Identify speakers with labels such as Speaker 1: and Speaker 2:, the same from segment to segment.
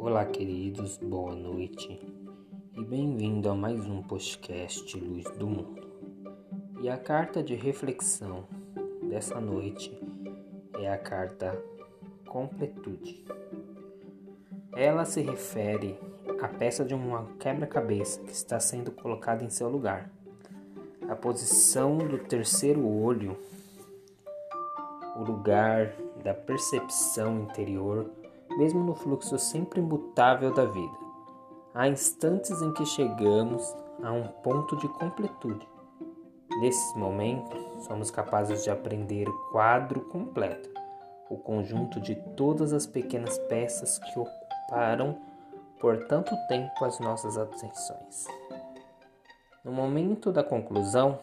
Speaker 1: Olá, queridos, boa noite e bem-vindo a mais um podcast Luz do Mundo. E a carta de reflexão dessa noite é a carta Completude. Ela se refere à peça de uma quebra-cabeça que está sendo colocada em seu lugar. A posição do terceiro olho, o lugar da percepção interior mesmo no fluxo sempre imutável da vida. Há instantes em que chegamos a um ponto de completude. Nesses momentos, somos capazes de aprender o quadro completo, o conjunto de todas as pequenas peças que ocuparam por tanto tempo as nossas atenções. No momento da conclusão,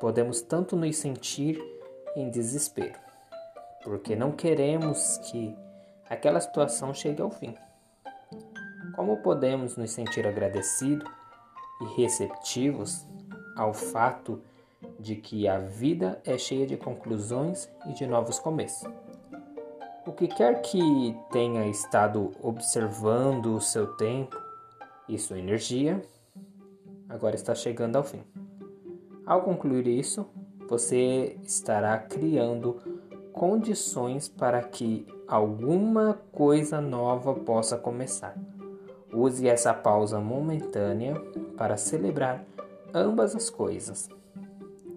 Speaker 1: podemos tanto nos sentir em desespero, porque não queremos que aquela situação chegue ao fim. Como podemos nos sentir agradecidos e receptivos ao fato de que a vida é cheia de conclusões e de novos começos? O que quer que tenha estado observando o seu tempo e sua energia, agora está chegando ao fim. Ao concluir isso, você estará criando condições para que alguma coisa nova possa começar. Use essa pausa momentânea para celebrar ambas as coisas: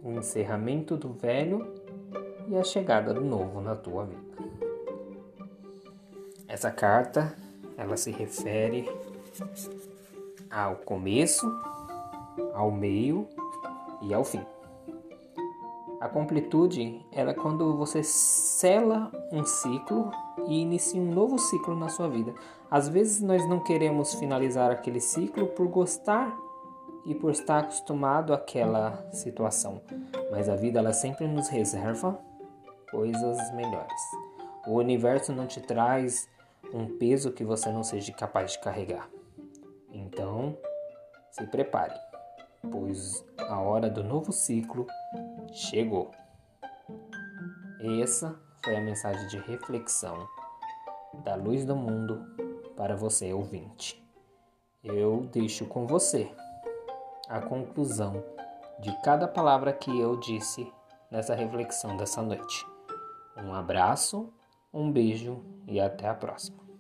Speaker 1: o encerramento do velho e a chegada do novo na tua vida. Essa carta, ela se refere ao começo, ao meio e ao fim. A completude é quando você sela um ciclo e inicia um novo ciclo na sua vida. Às vezes nós não queremos finalizar aquele ciclo por gostar e por estar acostumado àquela situação, mas a vida ela sempre nos reserva coisas melhores. O universo não te traz um peso que você não seja capaz de carregar. Então, se prepare, pois a hora do novo ciclo chegou. Essa foi a mensagem de reflexão da luz do mundo para você ouvinte. Eu deixo com você a conclusão de cada palavra que eu disse nessa reflexão dessa noite. Um abraço, um beijo e até a próxima.